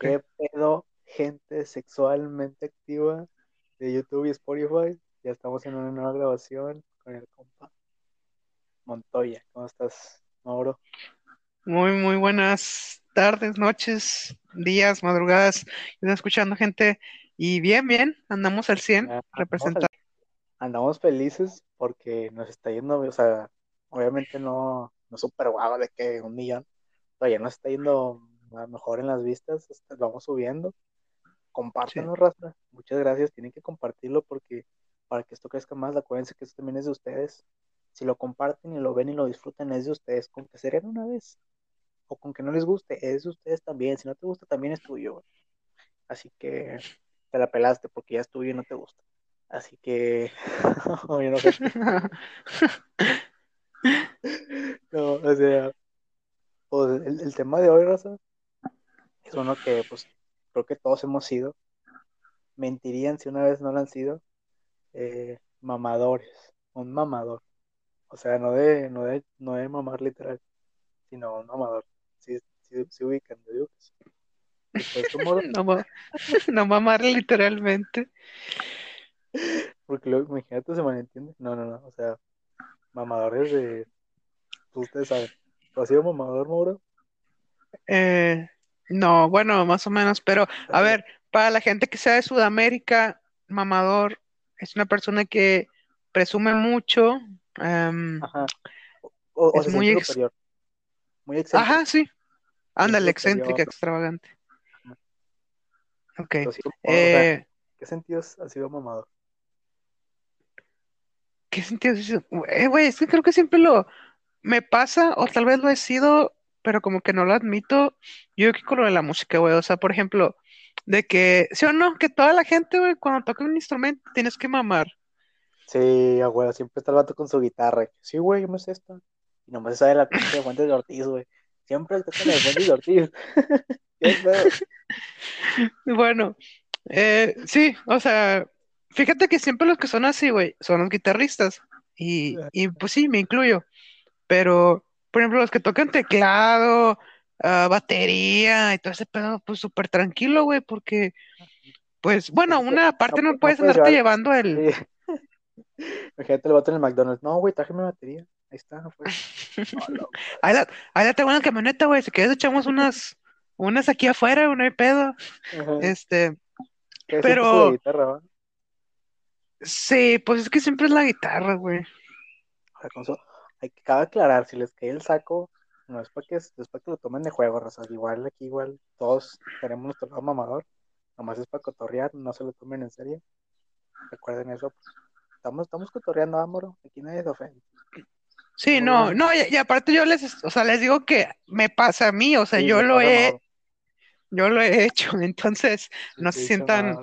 ¿Qué pedo, gente sexualmente activa de YouTube y Spotify? Ya estamos en una nueva grabación con el compa Montoya. ¿Cómo estás, Mauro? Muy, muy buenas tardes, noches, días, madrugadas. Están escuchando gente. Y bien, bien, andamos al 100 Ya, andamos, representando. al- andamos felices porque nos está yendo, o sea, obviamente no, no súper guau de que un millón, ya nos está yendo a mejor en las vistas, este, vamos subiendo. Compártanlo, raza. Muchas gracias. Tienen que compartirlo porque para que esto crezca más, acuérdense que esto también es de ustedes. Si lo comparten y lo ven y lo disfrutan, es de ustedes. Con que se rían una vez o con que no les guste, es de ustedes también. Si no te gusta, también es tuyo. güey. Así que te la pelaste porque ya es tuyo y no te gusta. Así que, no, o sea, pues el, el tema de hoy, raza, es uno que, pues, creo que todos hemos sido. Mentirían si una vez no lo han sido. eh, mamadores, un mamador. O sea, no de, no de, no de mamar literal, sino un mamador. Sí, sí, sí ubican, yo digo que sí. Pues, No, ma- no mamar literalmente. porque luego, imagínate, se malentiende. No, no, no, o sea, mamadores de, pues, ustedes saben. ¿Tú has sido mamador, Mauro? Eh, no, bueno, más o menos, pero a ver, para la gente que sea de Sudamérica, mamador es una persona que presume mucho. em, Ajá. O, Es muy ex- superior. Muy excéntrico. Ajá, sí. Ándale, excéntrica, extravagante. Ajá. Ok. Eh, ¿qué sentidos has sido mamador? ¿qué sentido es eso? Eh, güey, es que creo que siempre lo me pasa, o tal vez lo he sido, pero como que no lo admito. Yo creo que con lo de la música, güey. O sea, por ejemplo, de que, ¿sí o no? Que toda la gente, güey, cuando toca un instrumento tienes que mamar. Sí, abuelo, siempre está el vato con su guitarra. Sí, güey, yo me sé esta. Y nomás se sabe la pinche de Fuentes de Ortiz, güey. Siempre tocan la de Fuentes de Ortiz. Bueno, eh, sí, o sea, fíjate que siempre los que son así, güey, son los guitarristas. Y, y pues sí, me incluyo. Pero, por ejemplo, los que tocan teclado, ah, batería y todo ese pedo, pues súper tranquilo, güey, porque, pues, bueno, una parte no no, pu- no puedes andarte llevar- llevando el... Sí. Imagínate el vato en el McDonald's. No, güey, traje mi batería. Ahí está, afuera. Hola, Ahí la, ahí la tengo en la camioneta, güey, si quieres echamos unas, unas aquí afuera, no hay pedo. Ajá. Este, pero- guitarra, sí, pues es que siempre es la guitarra, güey. Hay que cabe aclarar, si les cae el saco, no es para que, es para que lo tomen de juego, raza. Igual aquí, igual, todos tenemos nuestro lado mamador. Nomás es para cotorrear, no se lo tomen en serio. Recuerden eso. Estamos, estamos cotorreando, amor. Aquí nadie se ofende. Sí, no, no, y, y aparte yo les, o sea, les digo que me pasa a mí, o sea, Sí, yo lo he, yo lo he hecho, entonces no se sientan,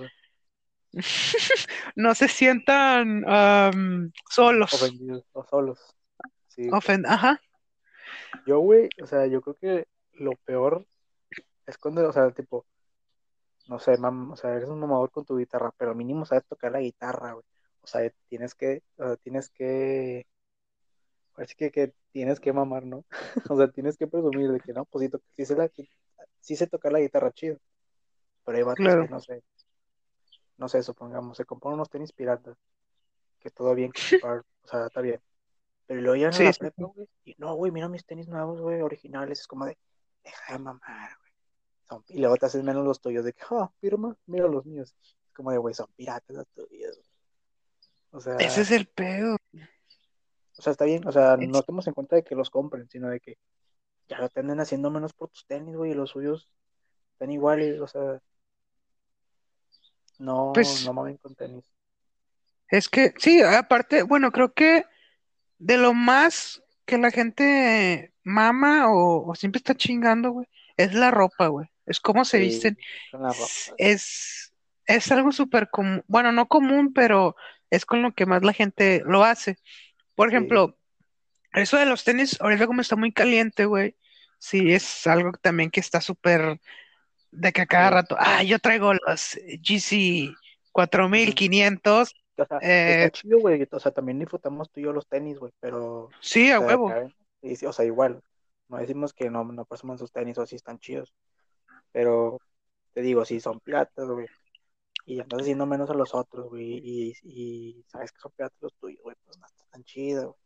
no se sientan am, solos, Ofendidos o solos. Sí, ofen- ajá, Yo, güey, o sea, yo creo que lo peor es cuando, o sea, tipo, no sé, mam, o sea, eres un mamador con tu guitarra, pero mínimo sabes tocar la guitarra, güey. O sea, tienes que, o sea, tienes que, parece que, que tienes que mamar, ¿no? O sea, tienes que presumir de que no, pues sí, sí sé, la, sí sé tocar la guitarra chido, pero hay vatos Claro. que no sé, no sé, supongamos, se compran unos tenis piratas, que todo bien, o sea, está bien. Pero luego llegan a Sí, la sí, prepa, güey, y no, güey, mira mis tenis nuevos, güey, originales, es como de, deja de mamar, güey. Son- y luego te haces menos los tuyos, de que, ah, firma, mira los míos. Es como de, güey, son piratas los tuyos, güey. O sea, ese es el pedo, o sea, está bien, o sea, Es- no estamos en cuenta de que los compren, sino de que ya lo te anden haciendo menos por tus tenis, güey, y los suyos están iguales, o sea, no, Pues- no mamen con tenis. es que, sí, aparte, bueno, creo que de lo más que la gente mama o, o siempre está chingando, güey, es la ropa, güey, es cómo se Sí, visten. con la ropa. Es, es algo súper común, bueno, no común, pero es con lo que más la gente lo hace. Por Sí. ejemplo, eso de los tenis, ahorita como está muy caliente, güey, sí, es algo también que está súper de que a cada rato, ah, yo traigo los GC 4500, O sea, eh, está chido, güey. O sea, también disfrutamos tú y yo los tenis, güey, pero, sí, a o sea, huevo, y sí, o sea, igual. No decimos que no, no presuman sus tenis o si están chidos, pero te digo, si son piratas, güey, y andas haciendo menos a los otros, güey, y, y sabes que son piratas los tuyos, güey, pues no está tan chido, güey.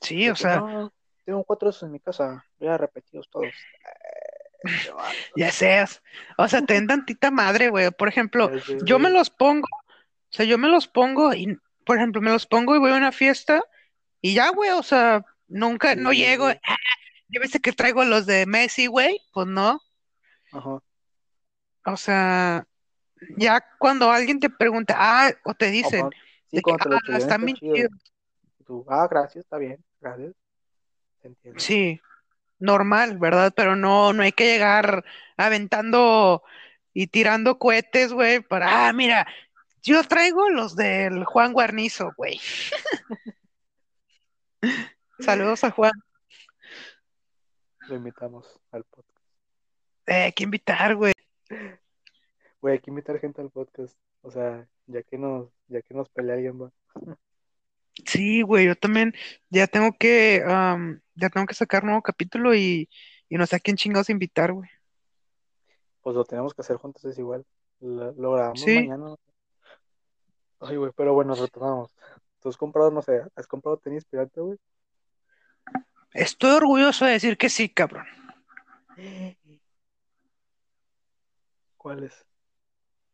Sí, o sea, "No, tengo cuatro de esos en mi casa, voy a repetirlos todos. Ya seas. O sea, ten tantita madre, güey. Por ejemplo, yo me los pongo, o sea, yo me los pongo y, por ejemplo, me los pongo y voy a una fiesta y ya, güey, o sea, nunca, no llego. Ah, ya viste que traigo los de Messi, güey. Pues no. Ajá. O sea, ya cuando alguien te pregunta, ah, o te dicen de que, ah, están está bien chido. tú, ah, gracias, está bien, gracias. Entiendo. Sí, normal, ¿verdad? Pero no, no hay que llegar aventando y tirando cohetes, güey, para, ah, mira, yo traigo los del Juan Guarnizo, güey. Saludos a Juan. Lo invitamos al podcast. Eh, hay que invitar, güey. Güey, hay que invitar gente al podcast. O sea, ya que nos, ya que nos pelea alguien, va. Sí, güey, yo también ya tengo que, ya tengo que sacar nuevo capítulo y, y no sé a quién chingados invitar, güey. Pues lo tenemos que hacer juntos, es igual. Lo, lo grabamos Sí, mañana. Ay, güey, pero bueno, retomamos. ¿Tú has comprado, no sé, has comprado tenis pirata, güey? estoy orgulloso de decir que sí, cabrón. ¿Cuáles?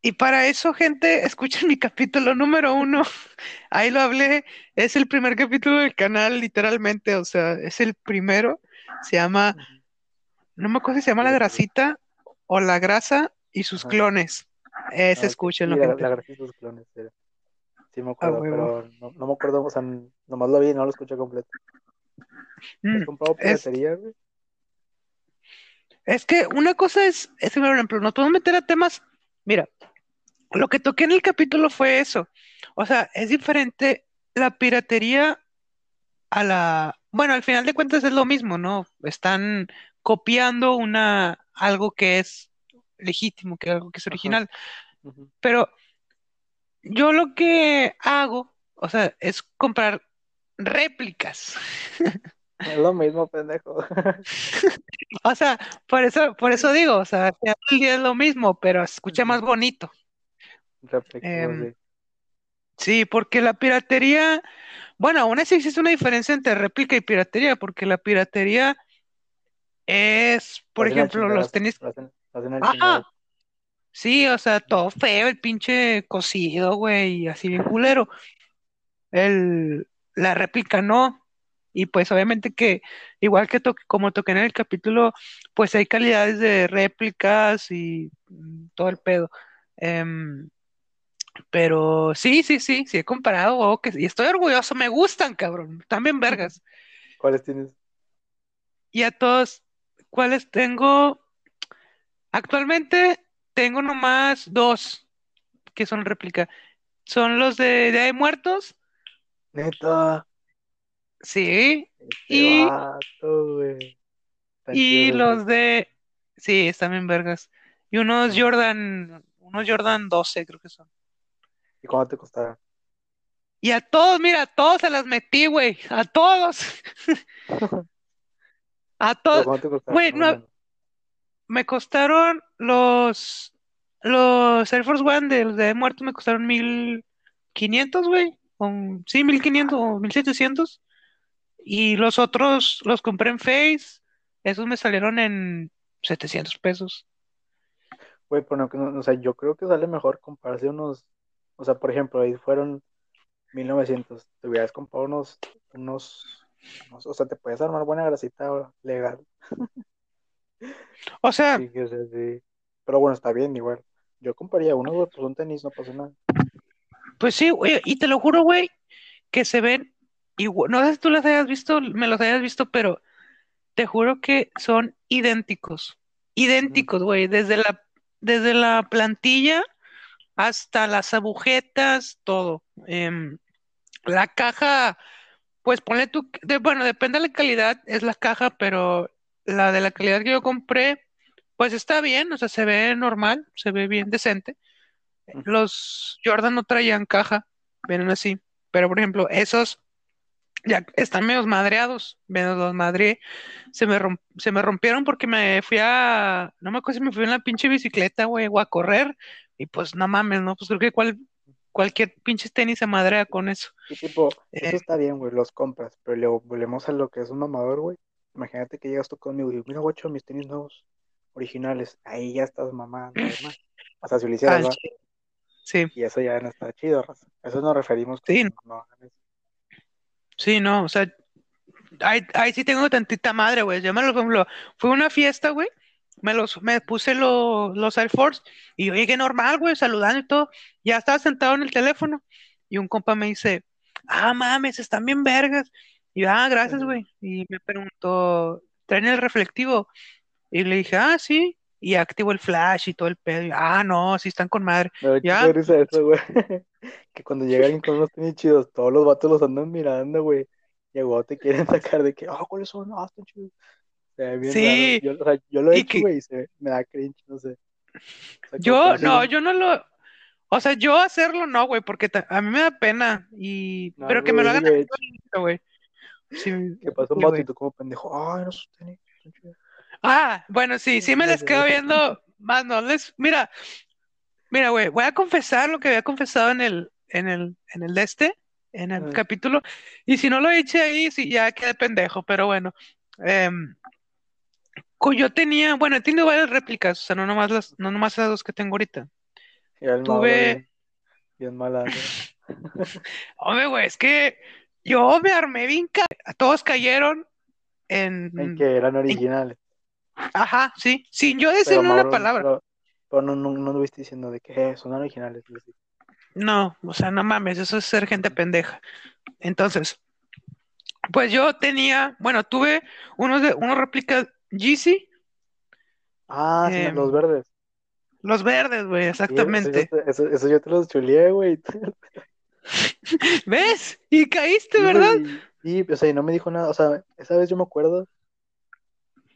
Y para eso, gente, escuchen mi capítulo número uno. Ahí lo hablé. Es el primer capítulo del canal, literalmente. O sea, es el primero. Se llama, no me acuerdo si se llama La. Grasita o La Grasa y sus clones. Ah, Ese, ok. escúchenlo, Sí, la, gente. la gracia de sus clones, era. Sí me A acuerdo, huevo. pero no, no me acuerdo, o sea, nomás lo vi y no lo escuché completo. ¿Has Mm, comprado Es, piratería, güey? es que una cosa es, es por ejemplo, nos podemos meter a temas. Mira, lo que toqué en el capítulo fue eso. O sea, es diferente la piratería a la, bueno, al final de cuentas es lo mismo, ¿no? Están copiando una, algo que es legítimo, que algo que es Ajá. original. Pero yo lo que hago, o sea, es comprar réplicas. Es lo mismo, pendejo. O sea, por eso, por eso digo, o sea, al final del día es lo mismo, pero escucha más bonito. Em, sí, porque la piratería, bueno, aún así existe una diferencia entre réplica y piratería, porque la piratería es, por hacen ejemplo, los tenis. Hacen, hacen Ajá. Sí, o sea, todo feo, el pinche cocido, güey, y así bien culero. El, la réplica no. Y pues obviamente que, igual que to- como toqué en el capítulo, pues hay calidades de réplicas y mm, todo el pedo. Em, pero sí, sí, sí, sí he comparado, oh, que, y estoy orgulloso, me gustan, cabrón, también vergas. ¿Cuáles tienes? Y a todos, ¿cuáles tengo? Actualmente tengo nomás dos que son réplica. Son los de Día de Muertos, Neta, sí, este y, vato, y los de, sí, están bien vergas. Y unos. Jordan, unos Jordan 12 creo que son. ¿Y cuánto te costaron? Y a todos, mira, a todos se las metí, güey, a todos, a ¿Pero todos. Güey, no, me costaron los, los Air Force One de los de Muertos me costaron mil quinientos, güey, o, sí, mil quinientos o mil setecientos. Y los otros los compré en Face, esos me salieron en 700 pesos. Güey, pero no, que no- o sea, yo creo que sale mejor comprarse unos, o sea, por ejemplo, ahí fueron 1900, te hubieras comprado unos, unos, unos- o sea, te puedes armar buena grasita legal, O sea, sí. Pero bueno, está bien, igual. Yo compraría uno, güey, pues un tenis, no pasa nada. pues sí, güey, y te lo juro, güey, que se ven igual. No sé si tú los hayas visto, me los hayas visto, pero te juro que son idénticos. Idénticos, güey, desde la, desde la plantilla hasta las agujetas, todo. Em, la caja, pues ponle tú, de, bueno, depende de la calidad, es la caja, pero la de la calidad que yo compré, pues está bien, o sea, se ve normal, se ve bien decente. Los Jordan no traían caja, vienen así, pero por ejemplo, esos ya están medio madreados, medio los madre, se me, romp- se me rompieron porque me fui a, no me acuerdo si me fui en la pinche bicicleta, güey, o a correr, y pues no mames, ¿no? Pues creo que cual, cualquier pinche tenis se madrea con eso. Y tipo, Eh, eso está bien, güey, los compras, pero luego volvemos a lo que es un mamador, güey. Imagínate que llegas tú conmigo y mira, guacho, mis tenis nuevos, originales. Ahí ya estás mamando, además. O sea, si lo hicieras, chile. Sí, Y eso ya no está chido, raza. Eso nos referimos con sí, no. Sí, no, o sea, ahí, ahí sí tengo tantita madre, güey. Yo me lo, por ejemplo, fue una fiesta, güey. Me los, me puse los, los Air Force y yo llegué normal, güey, saludando y todo. Ya estaba sentado en el teléfono y un compa me dice, ah, mames, están bien vergas. Y yo, ah, gracias, güey. Y me preguntó, ¿traen el reflectivo? Y le dije, ah, sí. Y activo el flash y todo el pedo. Y, ah, no, sí están con madre. Ya, eso, güey. Que cuando llega alguien con unos tenis chidos, todos los vatos los andan mirando, güey. Y a huevo te quieren sacar de que, ah, ¿cuáles son? Ah, están chidos. Se ve bien sí. Yo, o sea, yo lo he Y hecho, que güey, y se, me da cringe, no sé. O sea, yo, no yo no lo, o sea, yo hacerlo no, güey, porque ta- a mí me da pena. Y, no, pero que me lo hagan güey. Sí, Que pasa un sí, vato güey. y tú como pendejo, ay, no sus tenis, están chidos. Ah, bueno, sí, sí me les quedo viendo, más no les, mira, mira, güey, voy a confesar lo que había confesado en el, en el, en el de este, en el capítulo, y si no lo eché ahí, sí, ya quedé pendejo, pero bueno, co- yo tenía, bueno, he tenido varias réplicas, o sea, no nomás las, no nomás las dos que tengo ahorita. Y el Mauro Tuve, bien, malandro. hombre, güey, es que yo me armé bien, ca- todos cayeron En en, que eran en- originales. ajá, sí, sin yo decirle una palabra. pero, pero no, no, no estuviste diciendo de que eh, son originales. y. No, o sea, no mames, eso es ser gente pendeja. Entonces, pues yo tenía, bueno, tuve unos de unos réplicas Yeezy, Ah, sí, me- los verdes. los verdes, güey, Sí, eso, yo exactamente. te, eso, eso yo te los chuleé, güey. ¿Ves? Y caíste, ¿verdad? Sí, o sea, y no me dijo nada. O sea, esa vez yo me acuerdo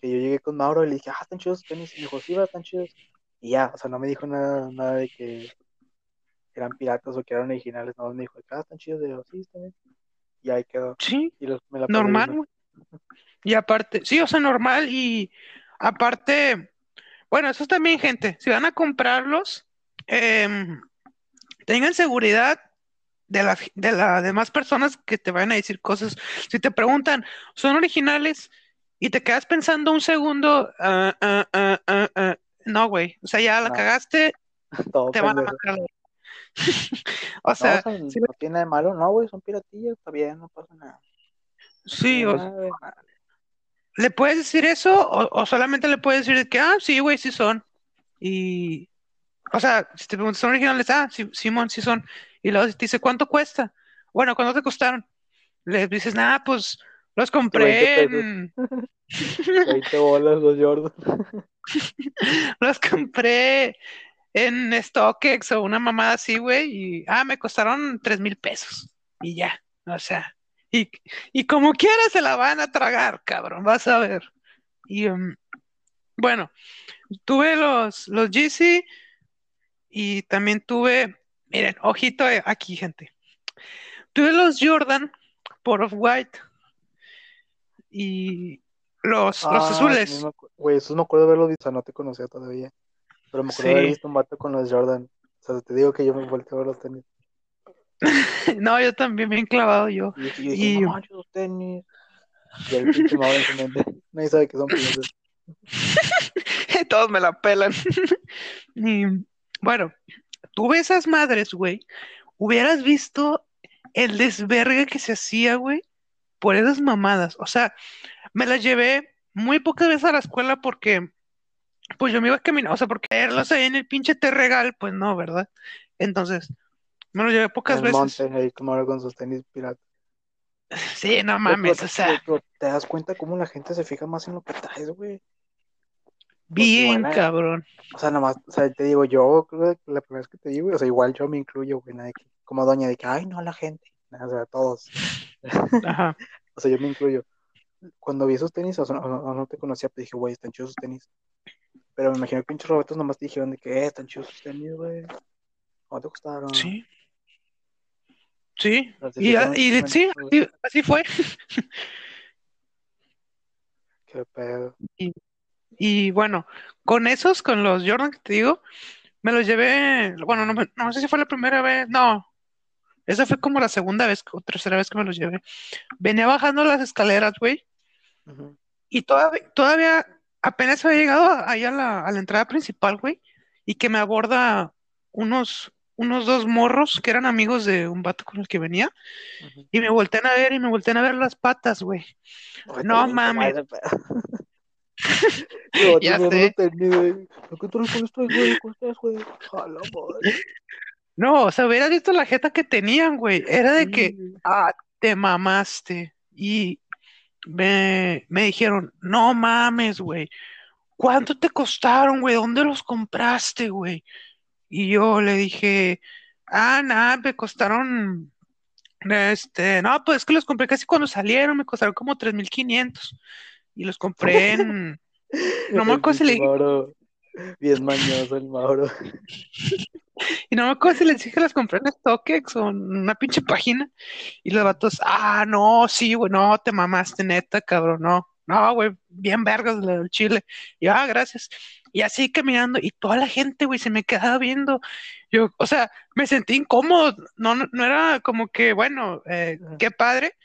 que yo llegué con Mauro y le dije, ah, están chidos tenis. Y me dijo, sí, va, están chidos. Y ya, o sea, no me dijo nada, nada de que eran piratas o que eran originales. No, me dijo, ah, están chidos. Yo, sí, bien. Y ahí quedó. Sí, Y los, me la pasé normal, güey. Y aparte, sí, o sea, normal y aparte, bueno, eso es también, gente, si van a comprarlos, em, tengan seguridad de la, de las demás personas que te vayan a decir cosas. Si te preguntan, ¿son originales? Y te quedas pensando un segundo, ah, ah, ah. No, güey, o sea, ya la No, cagaste, todo te van a matar. O No, sea, o sea, sí, no tiene de malo. No, güey, son piratillas. Está bien, no pasa nada. No sí, tiene o- malo. le puedes decir eso o, o solamente le puedes decir que, ah, sí, güey, sí son. Y, o sea, si te preguntas, ¿son originales? Ah, sí, Simón, sí son. Y luego te dice, ¿cuánto cuesta? Bueno, ¿cuánto te costaron? Le dices, nada, pues los 20 compré en, 20 bolas los Jordan. los compré en StockX o una mamada así, güey, y, ah, me costaron tres mil pesos. Y ya, o sea, y, y como quiera se la van a tragar, cabrón, vas a ver. Y, em, bueno, tuve los, los Yeezy y también tuve, miren, ojito aquí, gente. Tuve los Jordan por Off-White y los, los Ah, azules. güey, esos me acuerdo de verlos visto, no te conocía todavía. Pero me acuerdo de haber visto un vato con los Jordan. O sea, te digo que yo me volteo a ver los tenis. no, yo también bien clavado yo. Y yo dije, Y no manches, los tenis. Y el pinche Mauro en su mente. Nadie sabe que son princeses. todos me la pelan. Y bueno, tuve esas madres, güey. Hubieras visto el desvergue que se hacía, güey, por esas mamadas. O sea, me las llevé muy pocas veces a la escuela porque, pues yo me iba a caminar, o sea, porque verlos ahí en el pinche Terregal, pues no, ¿verdad? Entonces, me los llevé pocas el veces. monte, ahí como con sus tenis piratas. Sí, no pero, mames, o sea, pero te das cuenta cómo la gente se fija más en lo que traes, güey. Bien eh, cabrón. o sea, nomás, o sea, te digo, yo creo que la primera vez que te digo, o sea, igual yo me incluyo, güey, como doña de que, ay, no, la gente. O sea, todos. Ajá. O sea, yo me incluyo. Cuando vi esos tenis, o sea, no, no- no te conocía, pues dije, güey, están chidos sus tenis. Pero me imagino que pinches robots nomás te dijeron de que, eh, están chidos sus tenis, güey. ¿Cuánto costaron? Sí. Sí, y, y menos, sí, así, así fue. Qué pedo. Y bueno, con esos, con los Jordan que te digo, me los llevé, bueno, no, no sé si fue la primera vez, no, esa fue como la segunda vez o tercera vez que me los llevé. Venía bajando las escaleras, güey, y todavía, todavía apenas había llegado ahí a la, a la entrada principal, güey, y que me aborda unos, unos dos morros que eran amigos de un vato con el que venía, y me voltean a ver y me voltean a ver las patas, güey. No mames. Ya sé. ¿Por qué traes con esto, güey? ¿Con ustedes, güey? A la madre. No, o sea, hubieras visto la jeta que tenían, güey. Era de que, ah, te mamaste. Y me, me dijeron, no mames, güey. ¿Cuánto te costaron, güey? ¿Dónde los compraste, güey? Y yo le dije, ah, nada, me costaron, este, no, pues es que los compré casi cuando salieron, me costaron como 3.500. Y los compré en, no me acuerdo si le dije, Mauro. Bien mañoso el Mauro. y no me acuerdo si les dije que las compré en StockX o en una pinche página. Y los vatos, ah, no, sí, güey, no, te mamaste, neta, cabrón, no. No, güey, bien vergas del chile. Y ah, gracias. Y así caminando, y toda la gente, güey, se me quedaba viendo. Yo, o sea, me sentí incómodo. No, no, no era como que, bueno, eh, qué padre.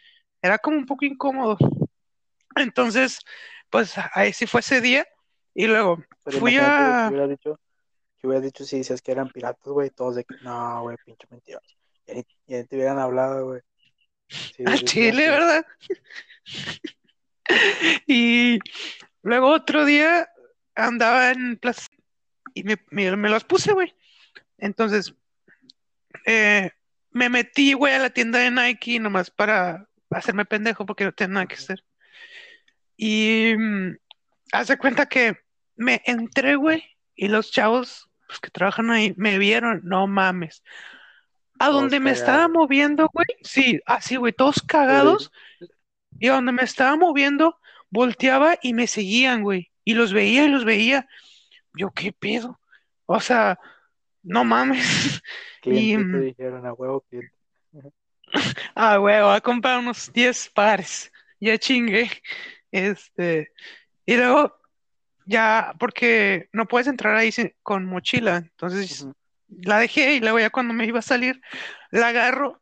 Era como un poco incómodo. Entonces, pues ahí sí fue ese día. Y luego Pero fui a. dicho, que hubieras dicho si decías que eran piratas, güey, todos de que, no, güey, pinche mentiroso. Y ni te hubieran hablado, güey. Al dicho Chile. ¿verdad? Y luego otro día andaba en Plaza y me, me, me los puse, güey. Entonces, eh, me metí, güey, a la tienda de Nike nomás para hacerme pendejo porque no tenía nada que hacer. Y mm, haz de cuenta que me entré, güey, y los chavos pues, que trabajan ahí me vieron, no mames. A Todos donde me estaba moviendo, güey, sí, así, güey, todos cagados. Y a donde me estaba moviendo, volteaba y me seguían, güey. Y los veía y los veía. Yo, ¿qué pedo? O sea, no mames. Y, te mm, dijeron, a huevo, ah, voy a comprar unos 10 pares. Ya chingué. Este, y luego, ya, porque no puedes entrar ahí sin- con mochila. Entonces, la dejé y luego ya cuando me iba a salir, la agarro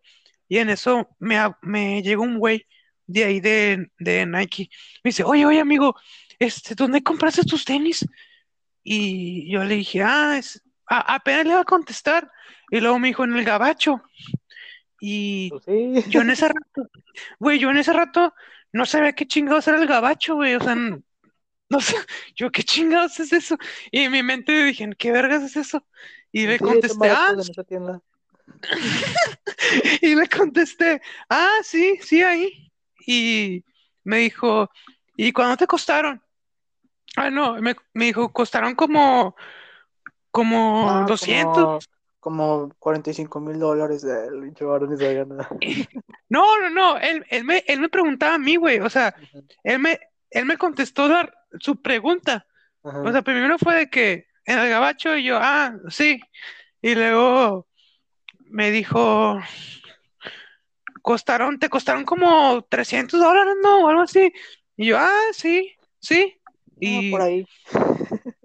y en eso me, me llegó un güey de ahí de, de Nike. Me dice, oye, oye, amigo, este, ¿dónde compraste tus tenis? Y yo le dije, ah, es, a- apenas le iba a contestar. Y luego me dijo, en el gabacho. Y Pues sí. yo en ese rato, güey, yo en ese rato no sabía qué chingados era el gabacho, güey. O sea, no sé, yo qué chingados es eso. Y en mi mente dije, ¿qué vergas es eso? Y le Sí, contesté, ah, y le contesté, ah, sí, sí, ahí. Y me dijo, ¿y cuánto te costaron? Ah, no, me, me dijo, costaron como, como Ah, 200. como, como 45 mil dólares ni sabía nada. No, no, no, él, él me, él me preguntaba a mí, güey, o sea, él me, él me contestó la- su pregunta. Ajá. O sea, primero fue de que en el gabacho y yo, ah, sí. Y luego me dijo, costaron, te costaron como 300 dólares, ¿no? O algo así. Y yo, ah, sí, sí. Ah, Y por ahí.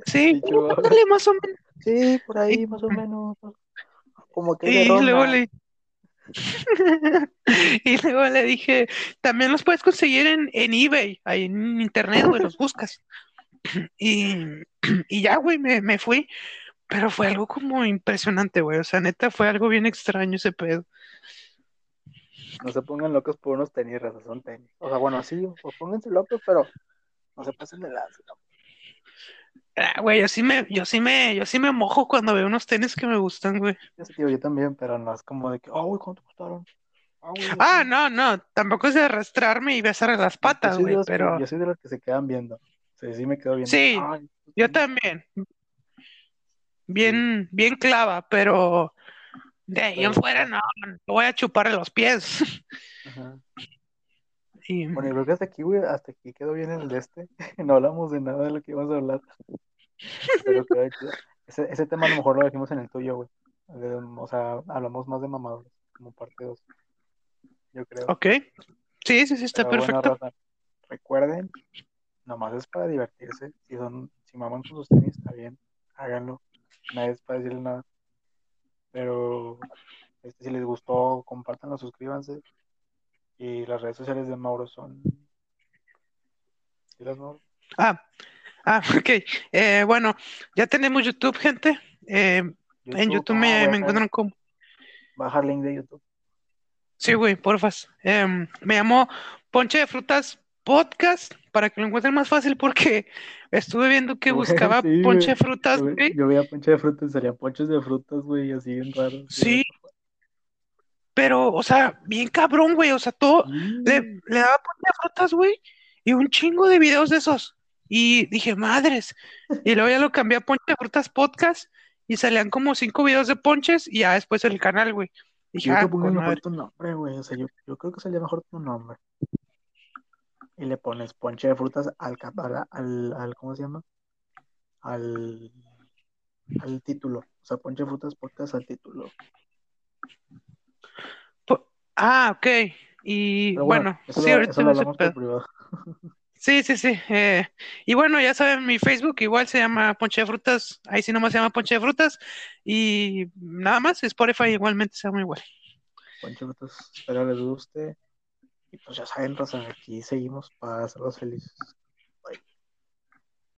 sí, más o menos. Sí, por ahí, Y, más o menos. Como que y luego le, y luego le dije, también los puedes conseguir en, en eBay, ahí en internet, güey, los buscas. Y, y ya, güey, me, me fui. Pero fue algo como impresionante, güey. O sea, neta, fue algo bien extraño ese pedo. No se pongan locos por unos tenis, raza, son tenis. O sea, bueno, sí, o pónganse locos, pero no se pasen de lanza. ¿no? Ah, güey, yo sí me, yo sí me, yo sí me mojo cuando veo unos tenis que me gustan, güey. Yo sí, tío, yo también, pero no es como de que, ah, güey, ¿cuánto costaron? Ah, güey, Ah, así. no, no, tampoco es de arrastrarme y besar las patas, güey, pero yo soy de los que se quedan viendo. Sí, sí me quedo viendo. sí, Ay, estos yo también, bien, bien clava, pero de ahí en pero, fuera no, no voy a chuparle los pies. ajá. Y Bueno, yo creo que hasta aquí, güey, hasta aquí quedó bien el de este. No hablamos de nada de lo que íbamos a hablar, pero chido. Ese, ese tema a lo mejor lo dejamos en el tuyo, güey. O sea, hablamos más de mamadores, como parte 2. yo creo. Ok. Sí, sí, sí, está Pero perfecto. recuerden, nomás es para divertirse. Si son, si maman con sus tenis, está bien, háganlo. Nadie es para decirle nada. Pero este, si les gustó, compártanlo, suscríbanse. Y las redes sociales de Mauro son. ¿Sí las Mauro? Ah, ah, ok. Eh, bueno, ya tenemos YouTube, gente. Eh, en YouTube ah, me, me encuentran como. Baja el link de YouTube. Sí, güey, porfas. Em, me llamo Ponche de Frutas Podcast para que lo encuentren más fácil porque estuve viendo que Güey, buscaba sí, Ponche de. Frutas, Yo, ve- güey. yo veía ponche de frutas, salían ponches de frutas, güey, así bien raros. Sí, pero, o sea, bien cabrón, güey. O sea, todo. Le, le daba Ponche de Frutas, güey, y un chingo de videos de esos. Y dije, madres. Y luego ya lo cambié a Ponche de Frutas Podcast y salían como cinco videos de ponches y ya después el canal, güey. Dije, Yo ah, que pongas con mejor tu nombre, güey. O sea, yo, yo creo que salía mejor tu nombre. Y le pones ponche de frutas al, al, al, al- ¿cómo se llama? Al, al título. O sea, ponche de frutas podcast al título. Ah, ok. Y Pero bueno, bueno, sí, lo, ahorita lo pedo. privado. Sí, sí, sí. eh, y bueno, ya saben, mi Facebook igual se llama Ponche de Frutas. Ahí sí nomás se llama Ponche de Frutas. Y nada más, Spotify igualmente se llama igual. Ponche de frutas, espero les guste. Y pues ya saben, Rosa, aquí seguimos para hacerlos felices.